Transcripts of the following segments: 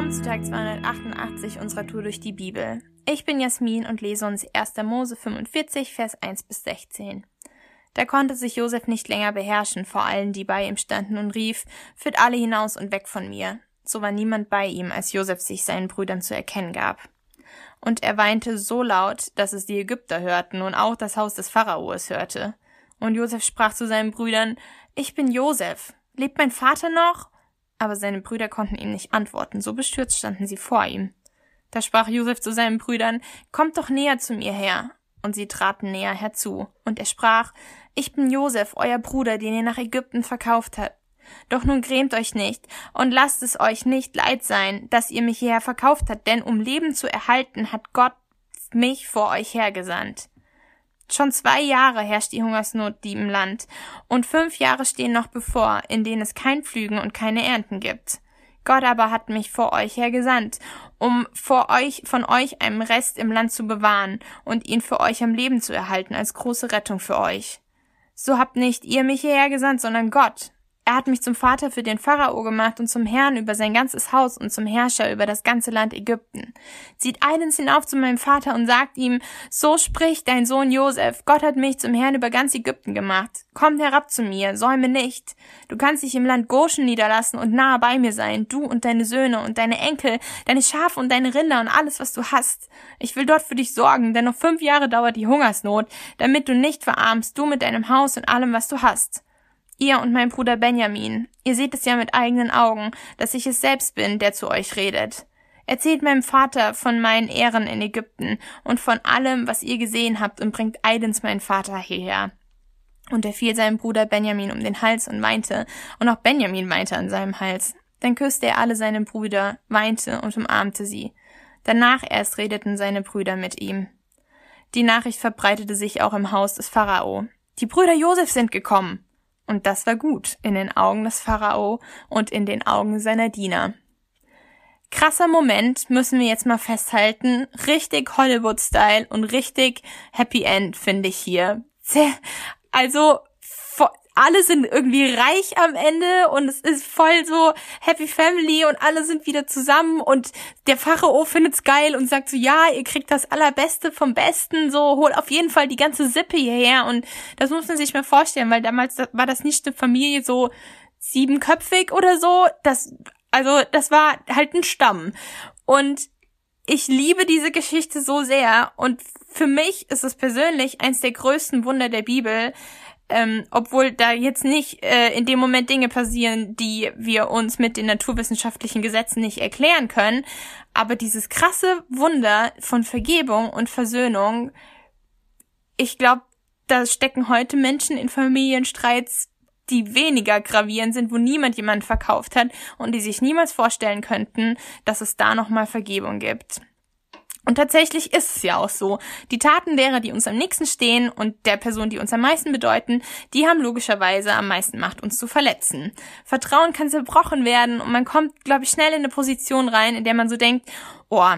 Willkommen zu Tag 288 unserer Tour durch die Bibel. Ich bin Jasmin und lese uns 1. Mose 45, Vers 1 bis 16. Da konnte sich Josef nicht länger beherrschen vor allen, die bei ihm standen, und rief, Führt alle hinaus und weg von mir. So war niemand bei ihm, als Josef sich seinen Brüdern zu erkennen gab. Und er weinte so laut, dass es die Ägypter hörten und auch das Haus des Pharao es hörte. Und Josef sprach zu seinen Brüdern, Ich bin Josef. Lebt mein Vater noch? Aber seine Brüder konnten ihm nicht antworten, so bestürzt standen sie vor ihm. Da sprach Josef zu seinen Brüdern, Kommt doch näher zu mir her. Und sie traten näher herzu. Und er sprach, Ich bin Josef, euer Bruder, den ihr nach Ägypten verkauft habt. Doch nun grämt euch nicht und lasst es euch nicht leid sein, dass ihr mich hierher verkauft habt, denn um Leben zu erhalten, hat Gott mich vor euch hergesandt. Schon zwei Jahre herrscht die Hungersnot im Land, und fünf Jahre stehen noch bevor, in denen es kein Pflügen und keine Ernten gibt. Gott aber hat mich vor euch hergesandt, um vor euch, von euch einen Rest im Land zu bewahren und ihn für euch am Leben zu erhalten als große Rettung für euch. So habt nicht ihr mich hierher gesandt, sondern Gott. Er hat mich zum Vater für den Pharao gemacht und zum Herrn über sein ganzes Haus und zum Herrscher über das ganze Land Ägypten. Zieht eilends hinauf zu meinem Vater und sagt ihm, so spricht dein Sohn Josef, Gott hat mich zum Herrn über ganz Ägypten gemacht. Komm herab zu mir, säume nicht. Du kannst dich im Land Goshen niederlassen und nahe bei mir sein, du und deine Söhne und deine Enkel, deine Schafe und deine Rinder und alles, was du hast. Ich will dort für dich sorgen, denn noch fünf Jahre dauert die Hungersnot, damit du nicht verarmst, du mit deinem Haus und allem, was du hast. Ihr und mein Bruder Benjamin, ihr seht es ja mit eigenen Augen, dass ich es selbst bin, der zu euch redet. Erzählt meinem Vater von meinen Ehren in Ägypten und von allem, was ihr gesehen habt, und bringt eilends meinen Vater hierher. Und er fiel seinem Bruder Benjamin um den Hals und weinte, und auch Benjamin weinte an seinem Hals. Dann küsste er alle seine Brüder, weinte und umarmte sie. Danach erst redeten seine Brüder mit ihm. Die Nachricht verbreitete sich auch im Haus des Pharao. Die Brüder Josef sind gekommen. Und das war gut in den Augen des Pharao und in den Augen seiner Diener. Krasser Moment, müssen wir jetzt mal festhalten. Richtig Hollywood-Style und richtig Happy End, finde ich hier. Also alle sind irgendwie reich am Ende und es ist voll so Happy Family und alle sind wieder zusammen und der Pharao findet's geil und sagt so, ja, ihr kriegt das Allerbeste vom Besten, so holt auf jeden Fall die ganze Sippe hierher und das muss man sich mal vorstellen, weil damals war das nicht eine Familie so siebenköpfig oder so, das, also das war halt ein Stamm. Und ich liebe diese Geschichte so sehr und für mich ist es persönlich eins der größten Wunder der Bibel, ähm, obwohl da jetzt nicht äh, in dem Moment Dinge passieren, die wir uns mit den naturwissenschaftlichen Gesetzen nicht erklären können. Aber dieses krasse Wunder von Vergebung und Versöhnung, ich glaube, da stecken heute Menschen in Familienstreits, die weniger gravierend sind, wo niemand jemanden verkauft hat und die sich niemals vorstellen könnten, dass es da nochmal Vergebung gibt. Und tatsächlich ist es ja auch so. Die Taten derer, die uns am nächsten stehen und der Person, die uns am meisten bedeuten, die haben logischerweise am meisten Macht, uns zu verletzen. Vertrauen kann zerbrochen werden und man kommt, glaube ich, schnell in eine Position rein, in der man so denkt, oh,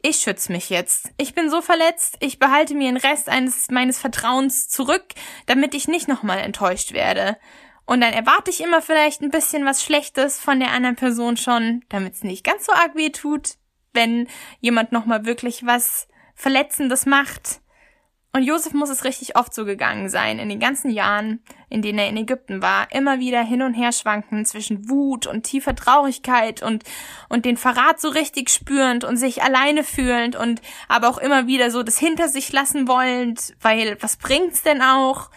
ich schütze mich jetzt. Ich bin so verletzt, ich behalte mir den Rest eines meines Vertrauens zurück, damit ich nicht nochmal enttäuscht werde. Und dann erwarte ich immer vielleicht ein bisschen was Schlechtes von der anderen Person schon, damit es nicht ganz so arg weh tut wenn jemand nochmal wirklich was Verletzendes macht. Und Josef muss es richtig oft so gegangen sein, in den ganzen Jahren, in denen er in Ägypten war, immer wieder hin und her schwanken zwischen Wut und tiefer Traurigkeit und, und den Verrat so richtig spürend und sich alleine fühlend und aber auch immer wieder so das hinter sich lassen wollend, weil was bringt's denn auch?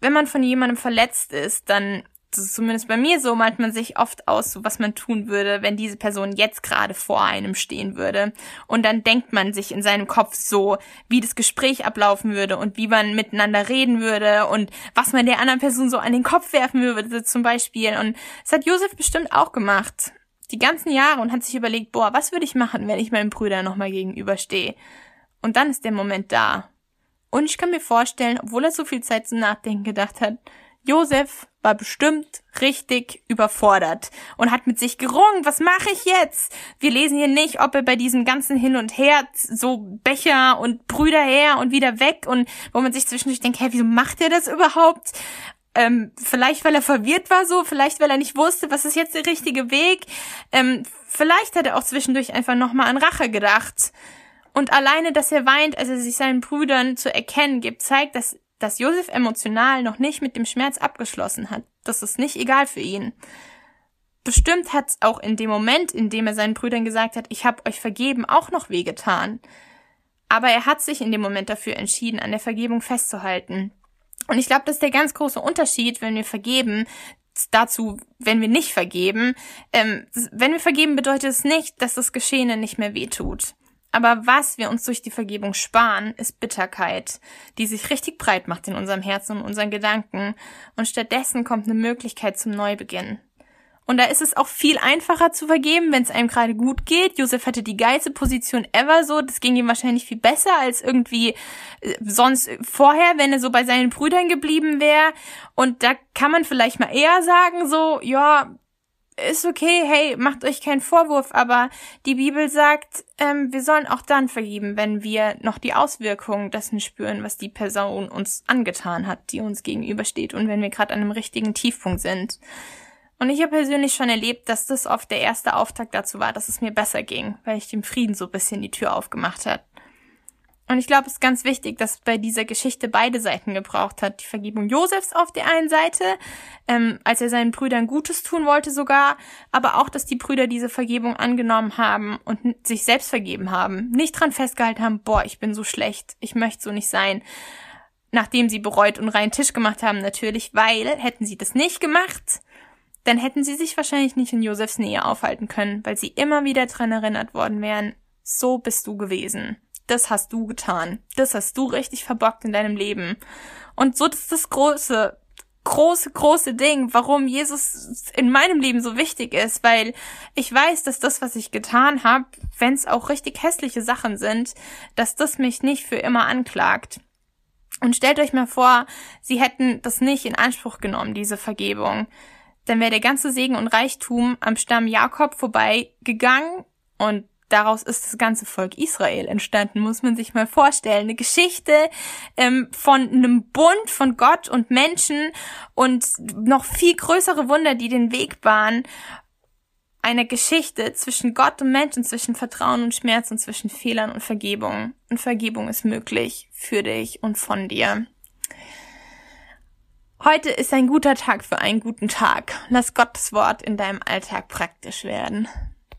Wenn man von jemandem verletzt ist, dann zumindest bei mir so, malt man sich oft aus, so was man tun würde, wenn diese Person jetzt gerade vor einem stehen würde. Und dann denkt man sich in seinem Kopf so, wie das Gespräch ablaufen würde und wie man miteinander reden würde und was man der anderen Person so an den Kopf werfen würde, zum Beispiel. Und das hat Josef bestimmt auch gemacht. Die ganzen Jahre und hat sich überlegt, boah, was würde ich machen, wenn ich meinem Brüder nochmal gegenüberstehe? Und dann ist der Moment da. Und ich kann mir vorstellen, obwohl er so viel Zeit zum Nachdenken gedacht hat, Josef war bestimmt richtig überfordert und hat mit sich gerungen, was mache ich jetzt? Wir lesen hier nicht, ob er bei diesem ganzen Hin und Her so Becher und Brüder her und wieder weg und wo man sich zwischendurch denkt, hä, wieso macht er das überhaupt? Ähm, vielleicht, weil er verwirrt war so, vielleicht, weil er nicht wusste, was ist jetzt der richtige Weg. Ähm, vielleicht hat er auch zwischendurch einfach nochmal an Rache gedacht. Und alleine, dass er weint, als er sich seinen Brüdern zu erkennen gibt, zeigt, dass, dass Josef emotional noch nicht mit dem Schmerz abgeschlossen hat. Das ist nicht egal für ihn. Bestimmt hat's auch in dem Moment, in dem er seinen Brüdern gesagt hat, ich hab euch vergeben, auch noch wehgetan. Aber er hat sich in dem Moment dafür entschieden, an der Vergebung festzuhalten. Und ich glaube, das ist der ganz große Unterschied, wenn wir vergeben, dazu, wenn wir nicht vergeben. Ähm, wenn wir vergeben, bedeutet es nicht, dass das Geschehene nicht mehr wehtut. Aber was wir uns durch die Vergebung sparen, ist Bitterkeit, die sich richtig breit macht in unserem Herzen und unseren Gedanken. Und stattdessen kommt eine Möglichkeit zum Neubeginn. Und da ist es auch viel einfacher zu vergeben, wenn es einem gerade gut geht. Josef hatte die geilste Position ever so. Das ging ihm wahrscheinlich viel besser als irgendwie äh, sonst vorher, wenn er so bei seinen Brüdern geblieben wäre. Und da kann man vielleicht mal eher sagen, so, ja, ist okay, hey, macht euch keinen Vorwurf, aber die Bibel sagt, ähm, wir sollen auch dann vergeben, wenn wir noch die Auswirkungen dessen spüren, was die Person uns angetan hat, die uns gegenübersteht und wenn wir gerade an einem richtigen Tiefpunkt sind. Und ich habe persönlich schon erlebt, dass das oft der erste Auftakt dazu war, dass es mir besser ging, weil ich dem Frieden so bisschen die Tür aufgemacht hat. Und ich glaube, es ist ganz wichtig, dass bei dieser Geschichte beide Seiten gebraucht hat. Die Vergebung Josefs auf der einen Seite, ähm, als er seinen Brüdern Gutes tun wollte sogar, aber auch, dass die Brüder diese Vergebung angenommen haben und sich selbst vergeben haben. Nicht dran festgehalten haben, boah, ich bin so schlecht, ich möchte so nicht sein. Nachdem sie bereut und reinen Tisch gemacht haben, natürlich, weil hätten sie das nicht gemacht, dann hätten sie sich wahrscheinlich nicht in Josefs Nähe aufhalten können, weil sie immer wieder dran erinnert worden wären, so bist du gewesen. Das hast du getan. Das hast du richtig verbockt in deinem Leben. Und so das ist das große, große, große Ding, warum Jesus in meinem Leben so wichtig ist, weil ich weiß, dass das, was ich getan habe, wenn es auch richtig hässliche Sachen sind, dass das mich nicht für immer anklagt. Und stellt euch mal vor, sie hätten das nicht in Anspruch genommen, diese Vergebung dann wäre der ganze Segen und Reichtum am Stamm Jakob vorbeigegangen und daraus ist das ganze Volk Israel entstanden, muss man sich mal vorstellen. Eine Geschichte ähm, von einem Bund von Gott und Menschen und noch viel größere Wunder, die den Weg bahnen. Eine Geschichte zwischen Gott und Menschen, zwischen Vertrauen und Schmerz und zwischen Fehlern und Vergebung. Und Vergebung ist möglich für dich und von dir. Heute ist ein guter Tag für einen guten Tag. Lass Gottes Wort in deinem Alltag praktisch werden.